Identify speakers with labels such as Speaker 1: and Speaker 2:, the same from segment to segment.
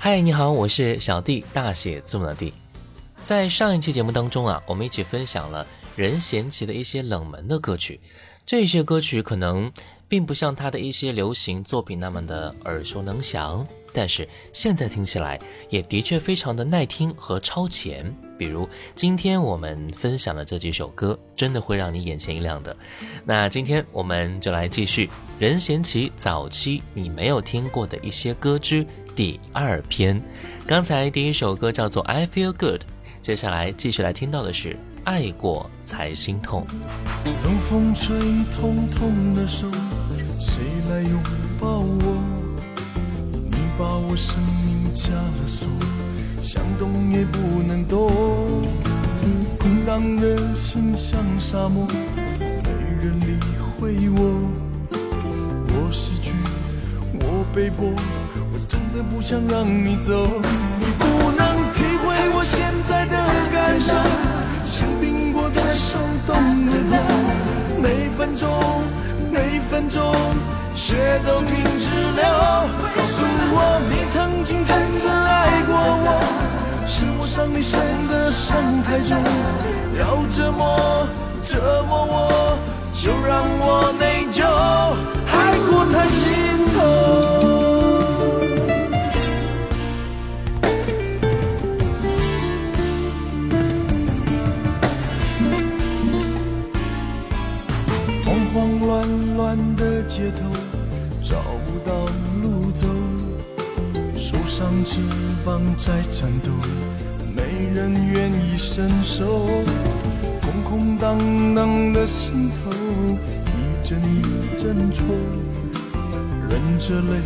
Speaker 1: 嗨，你好，我是小弟，大写字母的弟。在上一期节目当中啊，我们一起分享了任贤齐的一些冷门的歌曲。这些歌曲可能并不像他的一些流行作品那么的耳熟能详，但是现在听起来也的确非常的耐听和超前。比如今天我们分享的这几首歌，真的会让你眼前一亮的。那今天我们就来继续任贤齐早期你没有听过的一些歌之。第二篇，刚才第一首歌叫做《I Feel Good》，接下来继续来听到的是《爱过才心痛》。
Speaker 2: 冷风吹痛痛的手，谁来拥抱我？你把我生命加了锁，想动也不能动。空荡的心像沙漠，没人理会我。我失去，我被迫。真的不想让你走。你不能体会我
Speaker 3: 现在的感受，像冰过的手冻的痛。每分钟，每分钟，血都停止流。告诉我，你曾经真的爱过我，是我伤你伤的伤太重，要折磨折磨我，就让我内疚，爱过才心痛。街头，找不到路走，手上翅膀在颤抖，没人愿意伸手。空空荡荡的心头，一阵一阵愁，忍着泪，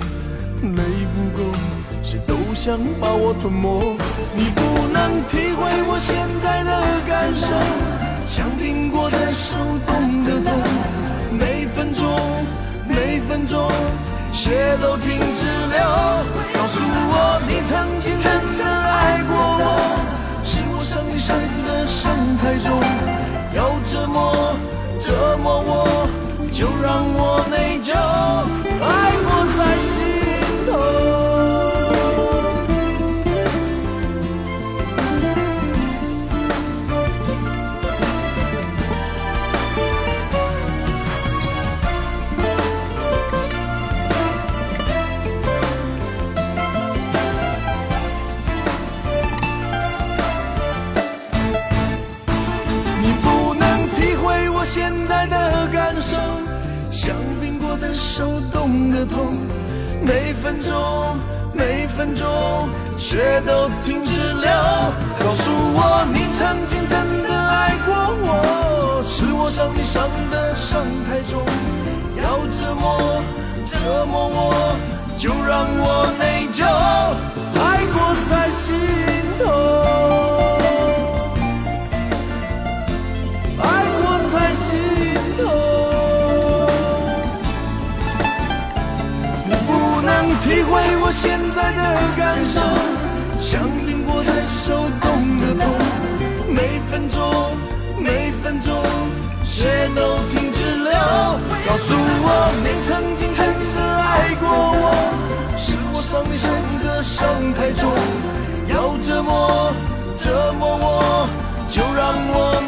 Speaker 3: 泪不够，谁都想把我吞没。你不能体会我现在的感受，像苹果的手冻得痛。每分钟，每分钟，血都停止流。告诉我，你曾经真的爱过我，是我伤你伤的伤太重，要折磨折磨我，就让我内疚，手冻的痛，每分钟每分钟血都停止流。告诉我，你曾经真的爱过我，是我伤你伤的伤太重，要折磨折磨我，就让我内疚，分钟血都停止流。告诉我，你曾经真的爱过我，是我伤你伤的伤太重，要折磨折磨我，就让我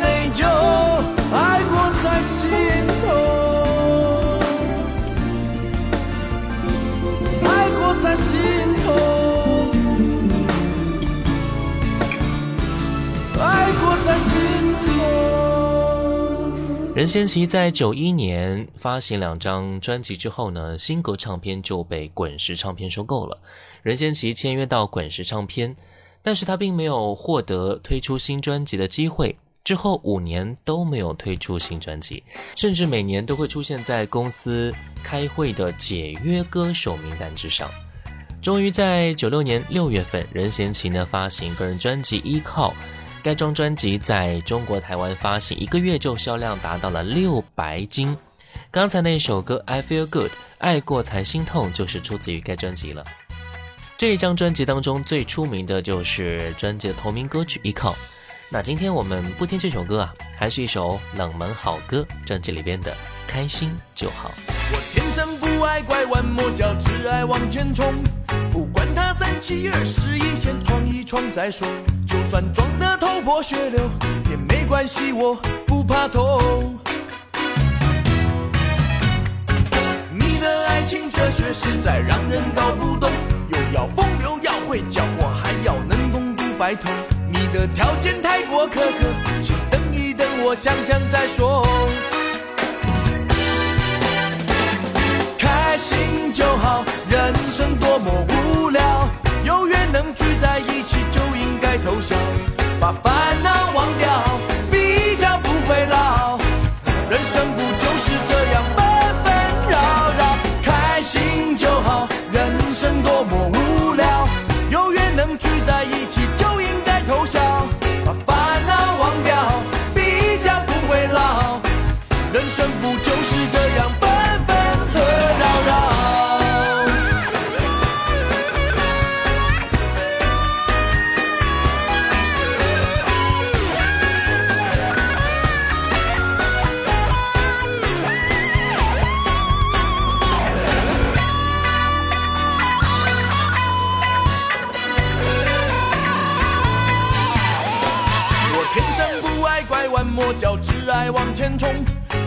Speaker 1: 任贤齐在九一年发行两张专辑之后呢，新格唱片就被滚石唱片收购了。任贤齐签约到滚石唱片，但是他并没有获得推出新专辑的机会。之后五年都没有推出新专辑，甚至每年都会出现在公司开会的解约歌手名单之上。终于在九六年六月份，任贤齐呢发行个人专辑《依靠》，该张专辑在中国台湾发行一个月就销量达到了六白金。刚才那首歌《I Feel Good》，爱过才心痛，就是出自于该专辑了。这一张专辑当中最出名的就是专辑的同名歌曲《依靠》。那今天我们不听这首歌啊，还是一首冷门好歌，专辑里边的《开心就好》。
Speaker 3: 我天生不爱拐弯抹角，只爱往前冲。不管他三七二十一，先闯一闯再说。就算撞得头破血流也没关系，我不怕痛。你的爱情哲学实在让人搞不懂，又要风流要会浇火，还要能攻读白头。你的条件太过苛刻，请等一等，我想想再说。开心就好，人生多么无聊，有缘能聚在一起就应该偷笑，把烦恼忘掉，比较不会老。人生么叫挚爱往前冲？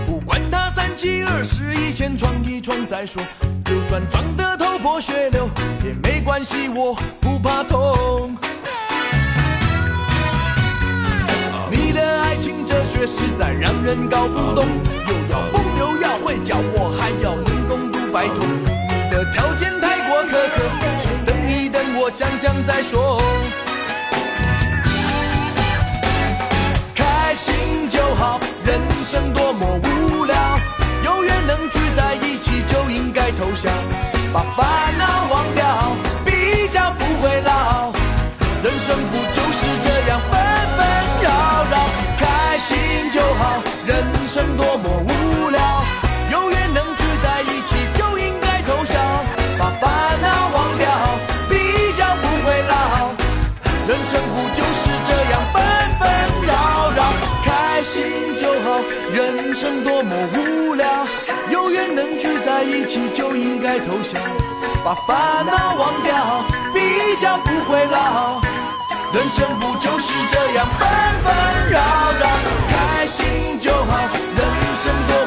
Speaker 3: 不管他三七二十一，先闯一闯再说。就算撞得头破血流也没关系，我不怕痛。你的爱情哲学实在让人搞不懂，又要风流要会叫我，还要能共度白头。你的条件太过苛刻，先等一等，我想想再说。生多么无聊，有缘能聚在一起就应该投降，把烦恼忘掉，比较不会老。人生不就是这样纷纷扰扰，开心就好，人生多么无在一起就应该投降，把烦恼忘掉，比较不会老。人生不就是这样纷纷扰扰，开心就好，人生多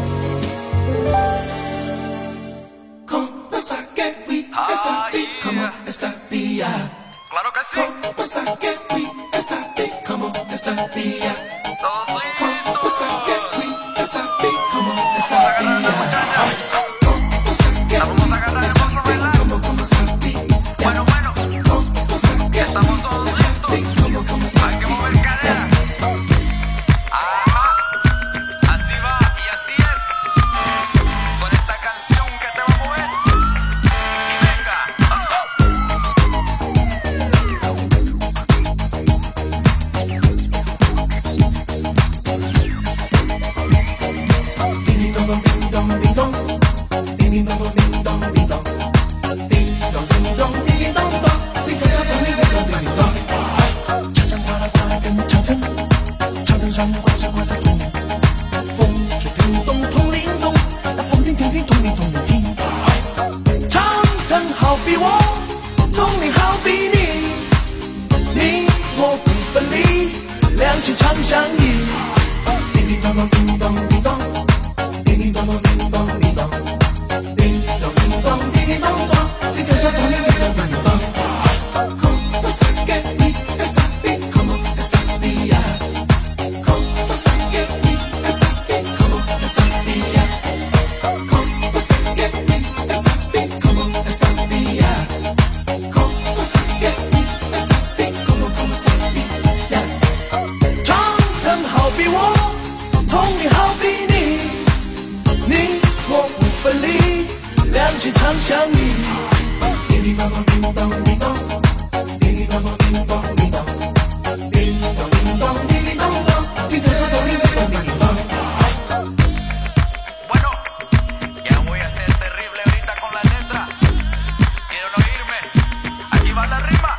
Speaker 4: 城好两心常相依。叮叮当当，叮当叮当，叮叮当当，叮当叮当，叮当叮当，叮叮当当，今天是头铃叮当叮当。
Speaker 5: Bueno, ya voy a ser terrible ahorita con la letra. ¿Quieren oírme? Aquí va la rima.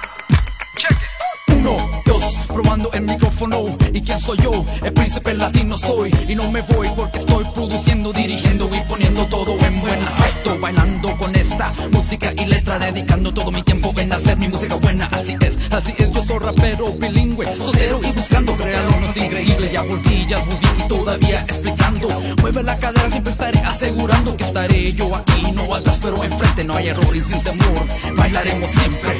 Speaker 5: Check it.
Speaker 6: Uno, dos, probando el micrófono. ¿Y quién soy yo? El príncipe latino soy. Y no me voy porque estoy produciendo, dirigiendo Bailando con esta música y letra, dedicando todo mi tiempo en hacer mi música buena. Así es, así es, yo soy rapero bilingüe, soltero y buscando crear uno es increíble. Ya volví, ya volví y todavía explicando. Mueve la cadera, siempre estaré asegurando que estaré yo aquí, no atrás, pero enfrente. No hay error y sin temor, bailaremos siempre.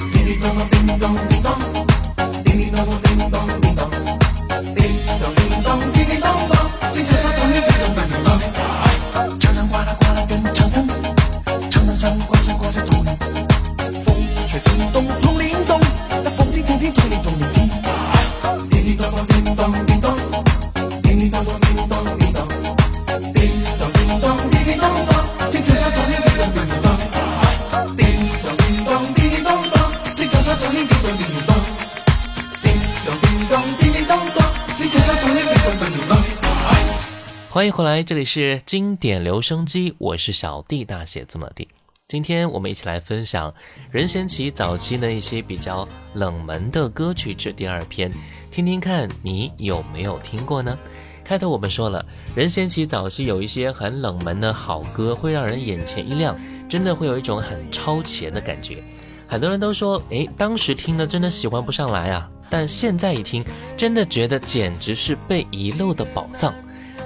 Speaker 1: 迎回来，这里是经典留声机，我是小弟，大写字母的。今天我们一起来分享任贤齐早期的一些比较冷门的歌曲之第二篇，听听看你有没有听过呢？开头我们说了，任贤齐早期有一些很冷门的好歌，会让人眼前一亮，真的会有一种很超前的感觉。很多人都说，诶，当时听的真的喜欢不上来啊，但现在一听，真的觉得简直是被遗漏的宝藏。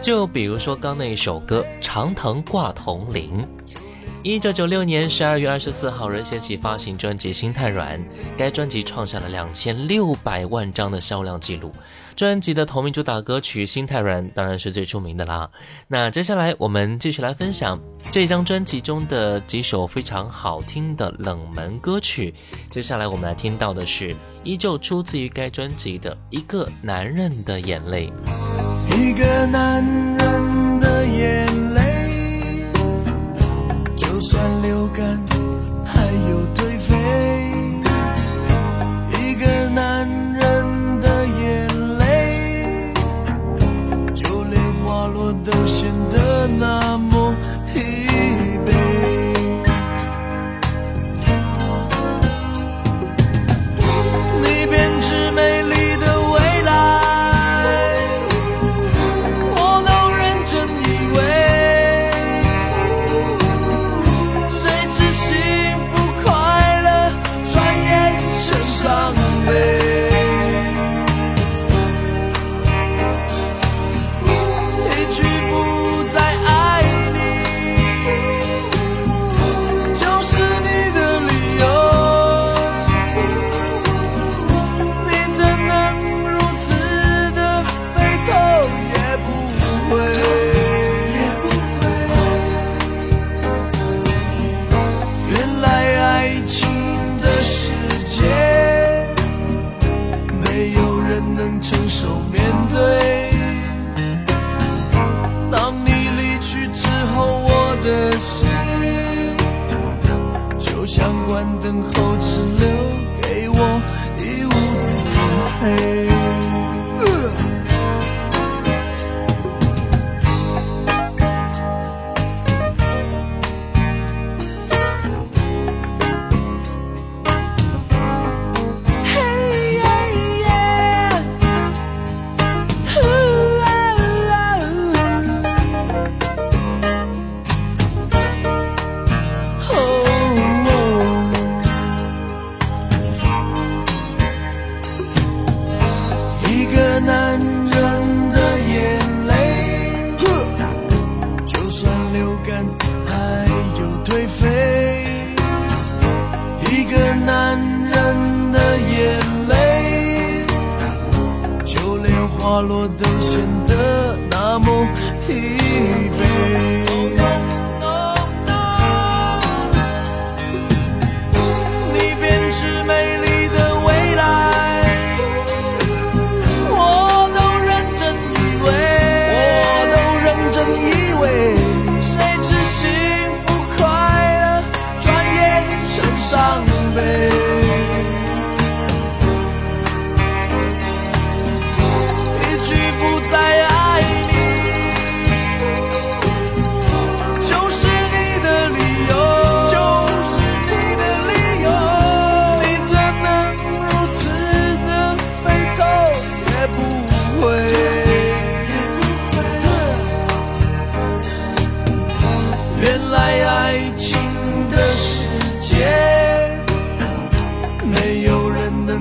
Speaker 1: 就比如说刚那一首歌《长藤挂铜铃》，一九九六年十二月二十四号，任贤齐发行专辑《心太软》，该专辑创下了两千六百万张的销量记录。专辑的同名主打歌曲《心太软》当然是最出名的啦。那接下来我们继续来分享这张专辑中的几首非常好听的冷门歌曲。接下来我们来听到的是依旧出自于该专辑的《一个男人的眼泪》。
Speaker 3: 一个男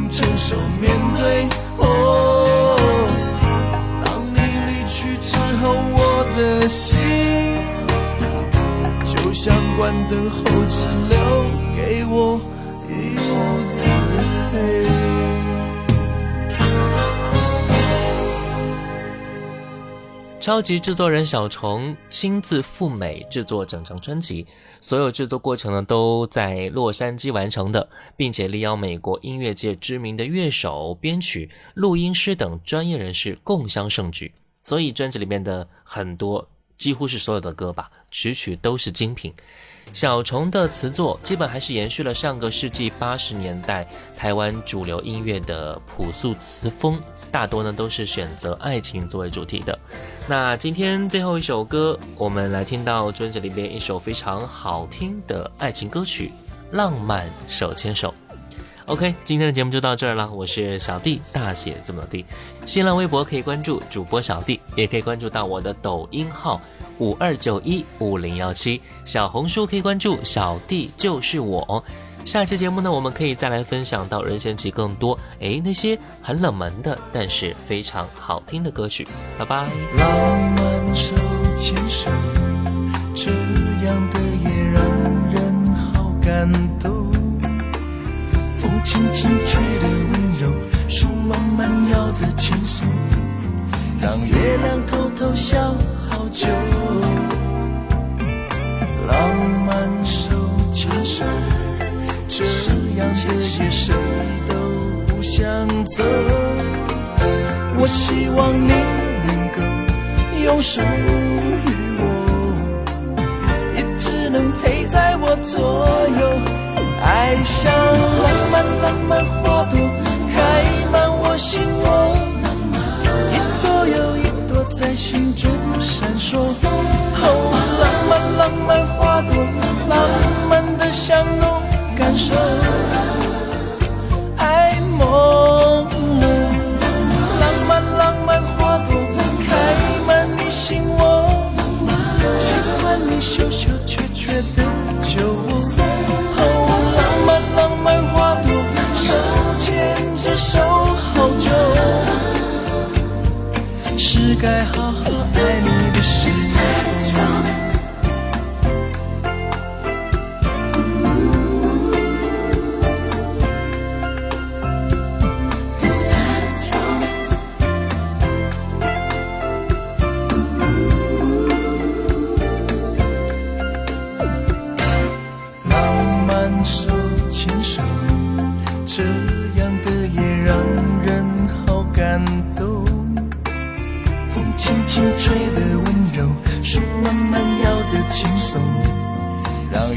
Speaker 3: 承受面对。哦，当你离去之后，我的心就像关灯后只留给我一屋子黑。
Speaker 1: 超级制作人小虫亲自赴美制作整张专辑，所有制作过程呢都在洛杉矶完成的，并且力邀美国音乐界知名的乐手、编曲、录音师等专业人士共襄盛举。所以专辑里面的很多几乎是所有的歌吧，曲曲都是精品。小虫的词作基本还是延续了上个世纪八十年代台湾主流音乐的朴素词风，大多呢都是选择爱情作为主题的。那今天最后一首歌，我们来听到专辑里边一首非常好听的爱情歌曲《浪漫手牵手》。OK，今天的节目就到这儿了。我是小弟，大写字母的。新浪微博可以关注主播小弟，也可以关注到我的抖音号五二九一五零幺七。小红书可以关注小弟就是我。下期节目呢，我们可以再来分享到任贤齐更多诶那些很冷门的，但是非常好听的歌曲。拜拜。
Speaker 3: 浪漫手牵手，这样的夜让人好感动。风轻轻吹的温柔，树慢慢摇的轻松，让月亮偷偷笑好久。浪漫手牵手，这样的夜谁都不想走。我希望你能够用属于我，也只能陪在我左右。爱像浪漫浪漫花朵，开满我心窝，一朵又一朵在心中闪烁。哦，浪漫浪漫花朵，浪漫的香浓感受，爱慕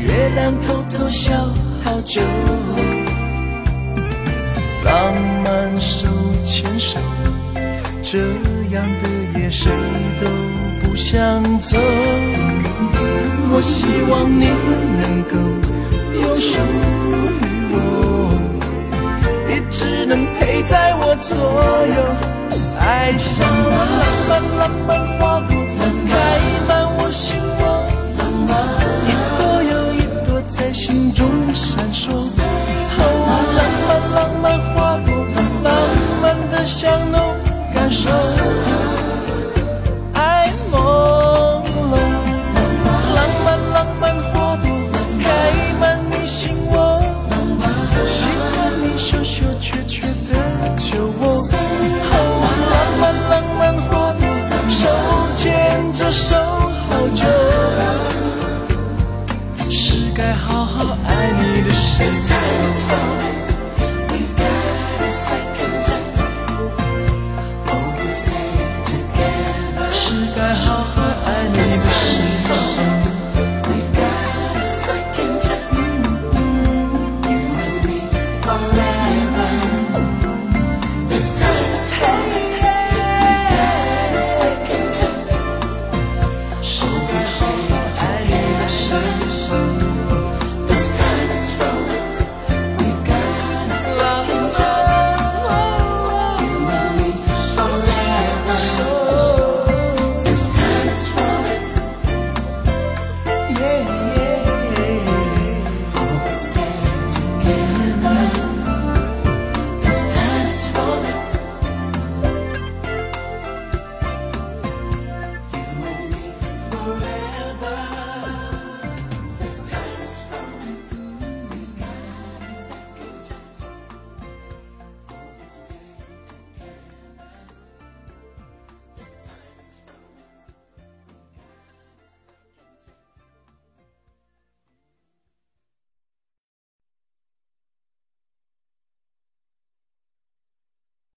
Speaker 3: 月亮偷偷笑好久浪漫手牵手这样的夜谁都不想走。我希望你能够有属于我也只能陪在我左右爱上了浪漫浪漫花朵漫